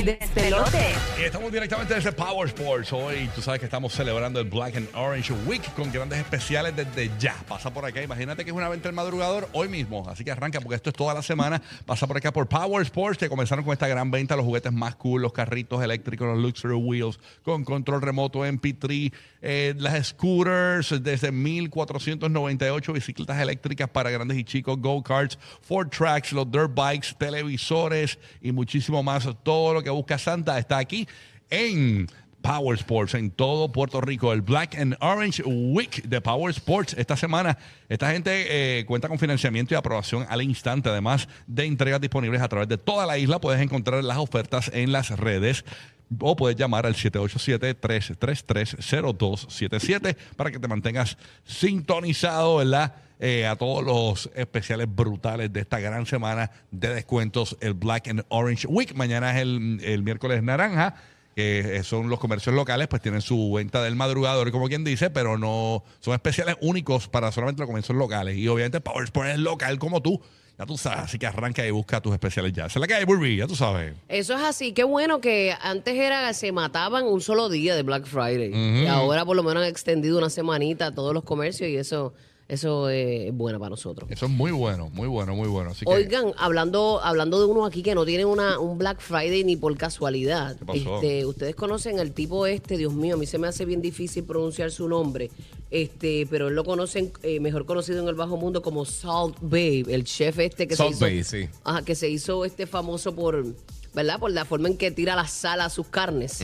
¡Ey, despelote! Y estamos directamente desde Power Sports. Hoy tú sabes que estamos celebrando el Black and Orange Week con grandes especiales desde ya. Pasa por acá. Imagínate que es una venta del madrugador hoy mismo. Así que arranca porque esto es toda la semana. Pasa por acá por Power Sports que comenzaron con esta gran venta. Los juguetes más cool, los carritos eléctricos, los Luxury Wheels con control remoto MP3, eh, las scooters desde 1498, bicicletas eléctricas para grandes y chicos, go-karts, Ford Tracks, los dirt bikes, televisores y muchísimo más. Todo lo que busca Santa está aquí en Power Sports en todo Puerto Rico. El Black and Orange Week de Power Sports. Esta semana, esta gente eh, cuenta con financiamiento y aprobación al instante, además de entregas disponibles a través de toda la isla. Puedes encontrar las ofertas en las redes. O puedes llamar al 787-333-0277 para que te mantengas sintonizado, ¿verdad? Eh, a todos los especiales brutales de esta gran semana de descuentos, el Black and Orange Week. Mañana es el, el miércoles naranja, que son los comercios locales, pues tienen su venta del madrugador, como quien dice, pero no son especiales únicos para solamente los comercios locales. Y obviamente Power Sport es local como tú. Ya tú sabes, así que arranca y busca tus especiales ya. Es la hay, Burby, ya tú sabes. Eso es así. Qué bueno que antes era se mataban un solo día de Black Friday. Y ahora por lo menos han extendido una semanita a todos los comercios y eso, eso es bueno para nosotros. Eso es muy bueno, muy bueno, muy bueno. Así que, Oigan, hablando, hablando de uno aquí que no tiene una, un Black Friday ni por casualidad. ¿Qué pasó? Este, ustedes conocen el tipo este, Dios mío, a mí se me hace bien difícil pronunciar su nombre. Este, pero él lo conocen, eh, mejor conocido en el bajo mundo como Salt Babe, el chef este que Salt se hizo. Bae, sí. Ajá, que se hizo este famoso por, ¿verdad? Por la forma en que tira la sal a sus carnes.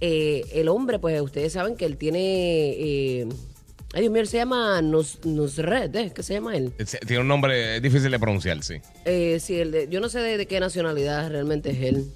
Eh, el hombre, pues ustedes saben que él tiene. eh, ay, Dios mío, él se llama Nus, Nusret, ¿eh? ¿Qué se llama él? Tiene un nombre difícil de pronunciar, sí. Eh, sí, el de- yo no sé de, de qué nacionalidad realmente es él.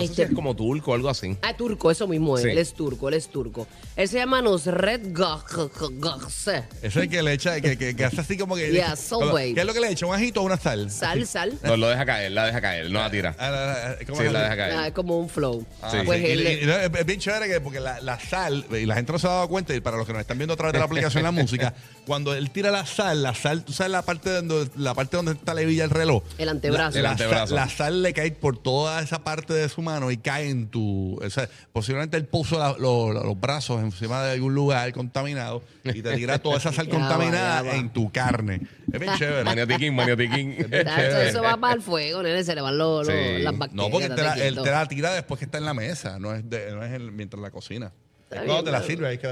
No sé Este- si es como turco o algo así. Ah, turco, eso mismo es. Sí. Él es turco, él es turco. Él se llama Nusret Gagse. ese es el que le echa, que, que, que hace así como que. Yeah, Pero, Bae. ¿Qué es lo que le echa? ¿Un ajito o una sal? Sal, Así. sal. No, lo deja caer, la deja caer, no la tira. Ah, ah, ah, ¿cómo Sí, la deja caer. Ah, es como un flow. Ah, pues sí. él, Y- y- y no, es bien chévere que porque la, la sal, y la gente no se ha dado cuenta, y para los que nos están viendo a través de la aplicación La Música, cuando él tira la sal, la sal, tú sabes la parte donde, la parte donde está la hebilla el reloj. El antebrazo. La, El la antebrazo. sal, la sal le cae por toda esa parte de su mano y cae en tu. o sea, posiblemente él puso la- lo- lo- los brazos encima de algún lugar contaminado y te tira toda esa sal Ya va, contaminada ya va. en tu carne. Es bien chévere. Maniatiquín, maniatiquín. Tacho, eso va para el fuego, nene, se le van los, Sí. las bacterias. No, porque él te, la, él te la tira después que está en la mesa, no es, de- no es el- mientras la cocina. Es cuando bien, te la sirve, ahí que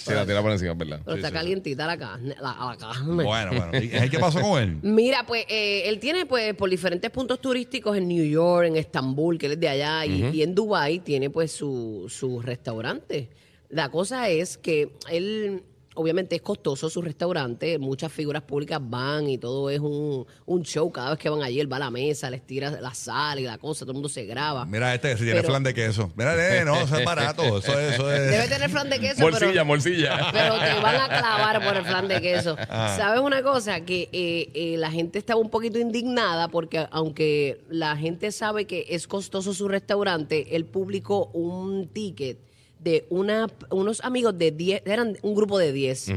hace. Sí, la tira por encima, es verdad. Pero Sí, está sí, calientita la carne. La, la carne. Bueno, bueno. ¿Y qué pasó con él? Mira, pues eh, él tiene pues por diferentes puntos turísticos en New York, en Estambul, que él es de allá, y, y en Dubai tiene pues su, su restaurante. La cosa es que él, obviamente es costoso su restaurante, muchas figuras públicas van y todo es un, un show, cada vez que van allí él va a la mesa, les tira la sal y la cosa, todo el mundo se graba. Mira este, si tiene Pero- flan de queso. Mira, nene, no, eso es barato. Eso es. Eso es. Debe tener flan de queso, Morcilla, pero... morcilla. Pero te van a clavar por el flan de queso. Ah. ¿Sabes una cosa? Que eh, eh, la gente estaba un poquito indignada porque aunque la gente sabe que es costoso su restaurante, él publicó un ticket de una, unos amigos de 10, eran un grupo de 10.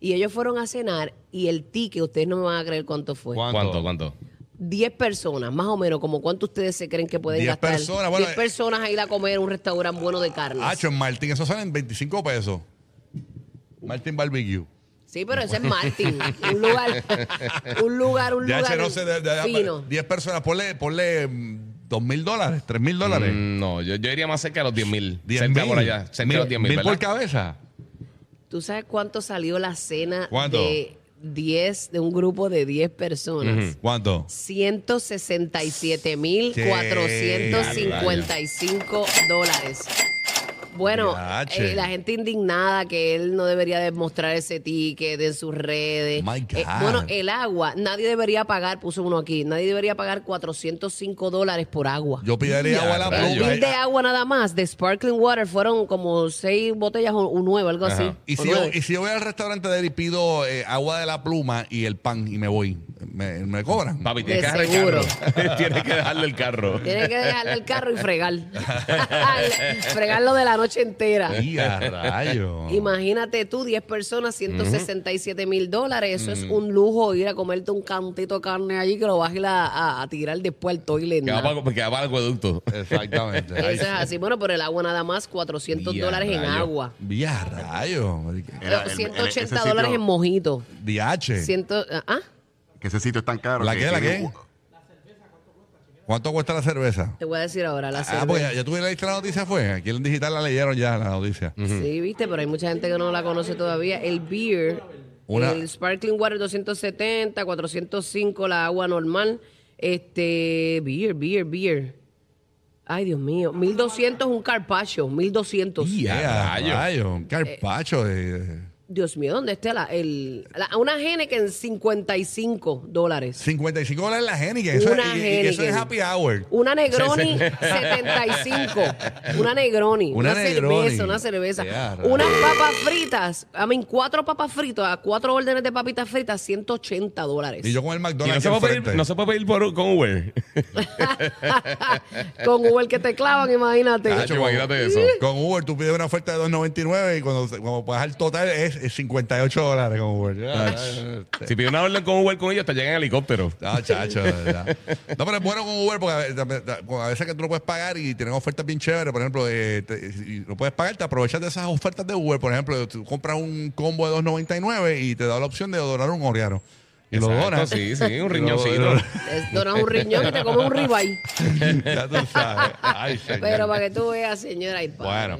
Y ellos fueron a cenar y el ticket, ustedes no me van a creer cuánto fue. ¿Cuánto? ¿Cuánto, cuánto? 10 personas, más o menos, como cuánto ustedes se creen que pueden 10 gastar. personas, bueno, 10 eh, personas a ir a comer a un restaurante bueno de carnes. Hacho, en Martín, eso salen 25 pesos. Martín Barbecue. Sí, pero ese es Martin. un lugar, un lugar, un Ya, lugar no sé, de- de- fino. 10 personas, ponle, ponle mm, dos mil dólares, tres mil dólares. Mm, no, yo, yo iría más cerca de los 10 mil. 10 Cerca mil. por allá. Cerca de Mil- los 10 mil, mil por cabeza. ¿Tú sabes cuánto salió la cena ¿Cuánto? de 10, de un grupo de 10 personas? ¿Cuánto? 167.455 dólares. Bueno, eh, la gente indignada que él no debería demostrar ese ticket en sus redes. My God. Eh, bueno, el agua, nadie debería pagar, puso uno aquí, nadie debería pagar 405 dólares por agua. Yo pidaría agua a la pluma. bill de agua nada más de Sparkling Water fueron como seis botellas o o nueve, algo así. Y si, yo, y si yo voy al restaurante de él y pido eh, agua de la pluma y el pan y me voy, ¿me, me cobran? Papi, tienes que dejarle seguro. el carro. tienes que dejarle el carro. Tienes que dejarle el carro y fregar. Fregarlo de la noche entera. Y a rayo. Imagínate tú, 10 personas, 167 mil dólares. Eso es un lujo ir a comerte un cantito de carne allí que lo vas a ir a, a- a tirar después al toilet. Que va nada. para, que va para el acueducto. Exactamente. Eso es así. Bueno, pero el agua nada más, 400 Ya, dólares en rayo. agua. Vía rayo. Era el- el- 180 ese dólares sitio- en mojito. DH. Ciento, ¿Ah? Que ese sitio es tan caro. ¿La que qué, la qué? ¿Cuánto cuesta la cerveza? Te voy a decir ahora la Ah, pues ya, cerveza. ya tú leíste la noticia, fue. Aquí en digital la leyeron ya, la noticia. Sí, viste, pero hay mucha gente que no la conoce todavía. El beer, Una- el sparkling water 270, 405 la agua normal. Este, beer, beer, beer. Ay, Dios mío, 1200 un carpaccio, 1200. Y a Ya, rayo. rayo. Un carpacho de Dios mío, ¿dónde está la, el, la- una Heineken 55 dólares? 55 dólares la Heineken. Eso, Una es, y- y eso es happy hour. Una Negroni 75. Una Negroni. Una Una, Negroni. cerveza, una cerveza. Ya, rayos. Unas papas fritas. A mí, cuatro papas fritas, a cuatro órdenes de papitas fritas, 180 dólares. Y yo con el Y no McDonald's se, aquí puede pedir, enfrente. no se puede pedir por, con Uber. Con Uber que te clavan, imagínate. Tacho, imagínate eso. Con Uber tú pides una oferta de 2.99 y cuando, cuando pagas el total es, es 58 dólares con Uber. Ya, ya, Si pides una orden con Uber con ellos, te llegan en helicóptero. ya, chacho, de verdad. No, pero es bueno con Uber porque a veces, a veces que tú lo puedes pagar y tienen ofertas bien chéveres. Por ejemplo, eh, te- si lo puedes pagar, te aprovechas de esas ofertas de Uber. Por ejemplo, tú compras un combo de 2.99 y te da la opción de donar un Oriano. Y lo donas. Sí, sí, un riñoncito. Donas un riñón y te comes un ribeye. ya tú sabes. Ay, señor. Pero para que tú veas, señora, y Bueno.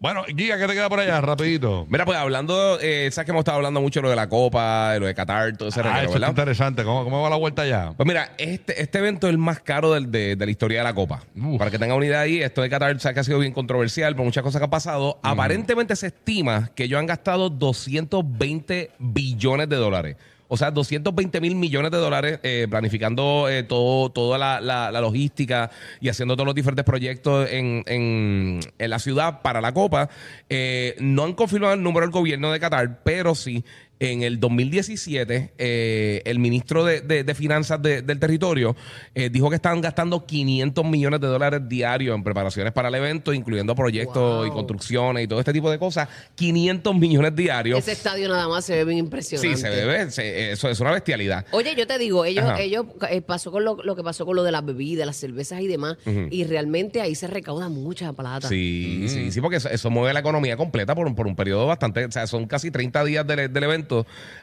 Bueno, Giga, ¿qué te queda por allá? Rapidito. Mira, pues hablando, eh, sabes que hemos estado hablando mucho de lo de la Copa, de lo de Qatar, todo ese Ah, reguero, eso ¿verdad? está interesante. ¿Cómo, ¿Cómo va la vuelta allá? Pues mira, este, este evento es el más caro del- de, de la historia de la Copa. Uf. Para que tengan una idea ahí, esto de Qatar sabes que ha sido bien controversial por muchas cosas que han pasado. Aparentemente se estima que ellos han gastado 220 billones de dólares. O sea, 220 mil millones de dólares eh, planificando eh, todo, toda la, la- logística y haciendo todos los diferentes proyectos en, en- en la ciudad para la Copa. Eh, no han confirmado el número del gobierno de Qatar, pero sí en el 2017, eh, el ministro de, de- de Finanzas de- del territorio eh, dijo que estaban gastando 500 millones de dólares diarios en preparaciones para el evento, incluyendo proyectos Wow. y construcciones y todo este tipo de cosas. 500 millones diarios. Ese estadio nada más se ve bien impresionante. Sí, se debe. se- eso es una bestialidad. Oye, yo te digo, ellos, Ajá. ellos eh, pasó con lo, lo que pasó con lo de las bebidas, las cervezas y demás, y realmente ahí se recauda mucha plata. Sí, sí, sí, porque eso, eso mueve la economía completa por, un- por un periodo bastante, o sea, son casi 30 días del, del evento,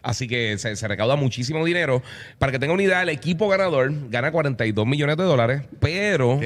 así que se, se recauda muchísimo dinero. Para que tengan una idea, el equipo ganador gana 42 millones de dólares, pero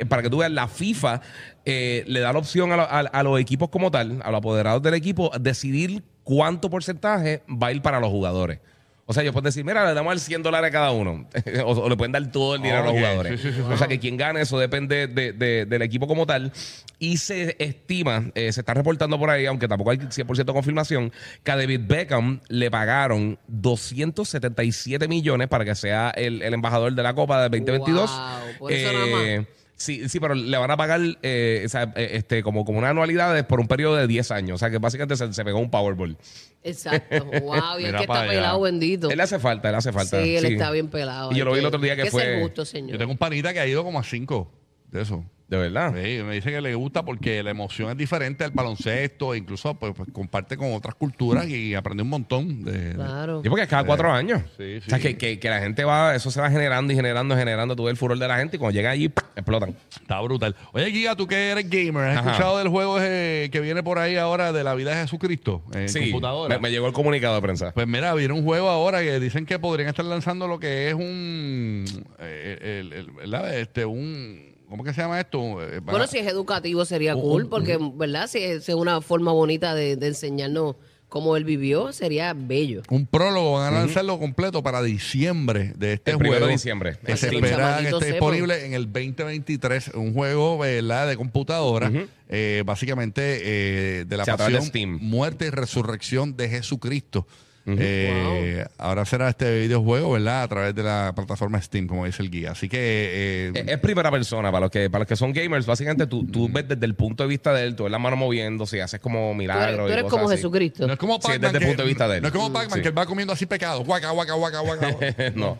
eh, para que tú veas, la FIFA eh, le da la opción a, lo- a- a los equipos como tal, a los apoderados del equipo, decidir cuánto porcentaje va a ir para los jugadores. O sea, ellos pueden decir, mira, le damos el 100 dólares a cada uno. o, o le pueden dar todo el dinero a los jugadores. sí, sí, sí, o sea, que quien gane, eso depende de- de- del equipo como tal. Y se estima, eh, se está reportando por ahí, aunque tampoco hay 100% de confirmación, que a David Beckham le pagaron 277 millones para que sea el, el embajador de la Copa de 2022. Wow, por eso nada más. Sí, sí, pero le van a pagar eh, o sea, eh, este, como, como una anualidad por un periodo de 10 años. O sea, que básicamente se, se pegó un Powerball. Exacto. Wow, y es Mira que para está allá. pelado, bendito. Él le hace falta, él hace falta. Sí, él está bien pelado. Y yo lo vi Hay el otro día que hay fue... ser justo, Yo señor. tengo un panita que ha ido como a cinco de eso. De verdad. Sí, me dice que le gusta porque la emoción es diferente al baloncesto, e incluso pues, pues, comparte con otras culturas y aprende un montón. De, de- Claro. Y porque es cada cuatro años. sí, O sea, sí. que, que- que la gente va, eso se va generando y generando, generando. Tú ves el furor de la gente y cuando llega allí, ¡pum! explotan. Está brutal. Oye, Giga, tú que eres gamer, ¿has Ajá. escuchado del juego ese que viene por ahí ahora de la vida de Jesucristo en Sí, computadora? me, me llegó el comunicado de prensa. Pues mira, viene un juego ahora que dicen que podrían estar lanzando lo que es un. eh, el- el- ¿verdad? Este, un. ¿Cómo que se llama esto? Eh, Bueno, para- si es educativo sería cool, porque, ¿verdad? Si es, si es una forma bonita de, de enseñarnos cómo él vivió, sería bello. Un prólogo, van a lanzarlo completo para diciembre de este El juego. primero de diciembre. Que se que espera esté disponible en el 2023. Un juego, ¿verdad? De computadora. eh, básicamente eh, de la través de pasión, Steam. muerte y resurrección de Jesucristo. Eh, Ahora será este videojuego, ¿verdad? A través de la plataforma Steam, como dice el guía. Así que eh, Es, es primera persona, para los que para los que son gamers, básicamente tú, tú ves desde el punto de vista de él, tú ves la mano moviéndose y haces como Tú milagros. eres, tú y eres cosas como así. Jesucristo. no es como Sí, Pac-Man. desde el que- punto de vista de él. No es como Pac-Man Sí. que él va comiendo así pecado. Guaca, guaca, guaca, guaca. no.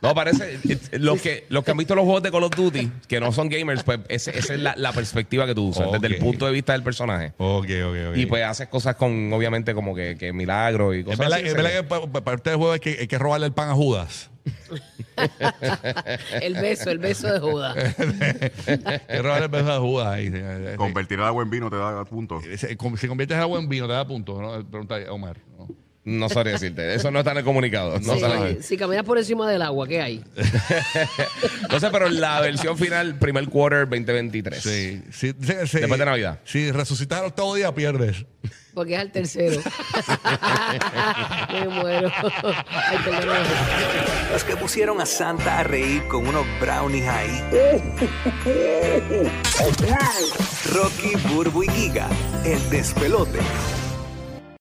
No, parece. eh, Los que, los que han visto los juegos de Call of Duty, que no son gamers, pues esa es la, la perspectiva que tú usas, desde el punto de vista del personaje. ok, ok, ok. Y pues haces cosas con, obviamente, como que, que milagros y Es cosas verdad, así. es verdad que parte del juego hay que, hay que robarle el pan a Judas. El beso, el beso de Judas. hay que robarle el beso a Judas. Ahí. Convertir el agua en vino te da puntos. se- Si conviertes el agua en vino, te da puntos. ¿no? Pregunta Omar. ¿No? Sabría decirte. Eso no está en el comunicado. No, Sí, sale ahí. si caminas por encima del agua, ¿qué hay? No sé, pero la versión final, primer quarter 2023. Sí, sí, sí. Después de Navidad. Si resucitas al octavo día, pierdes. Porque es al tercero. Me muero. Ay. Los que pusieron a Santa a reír con unos brownies ahí. Rocky, Burbu y Giga, el despelote.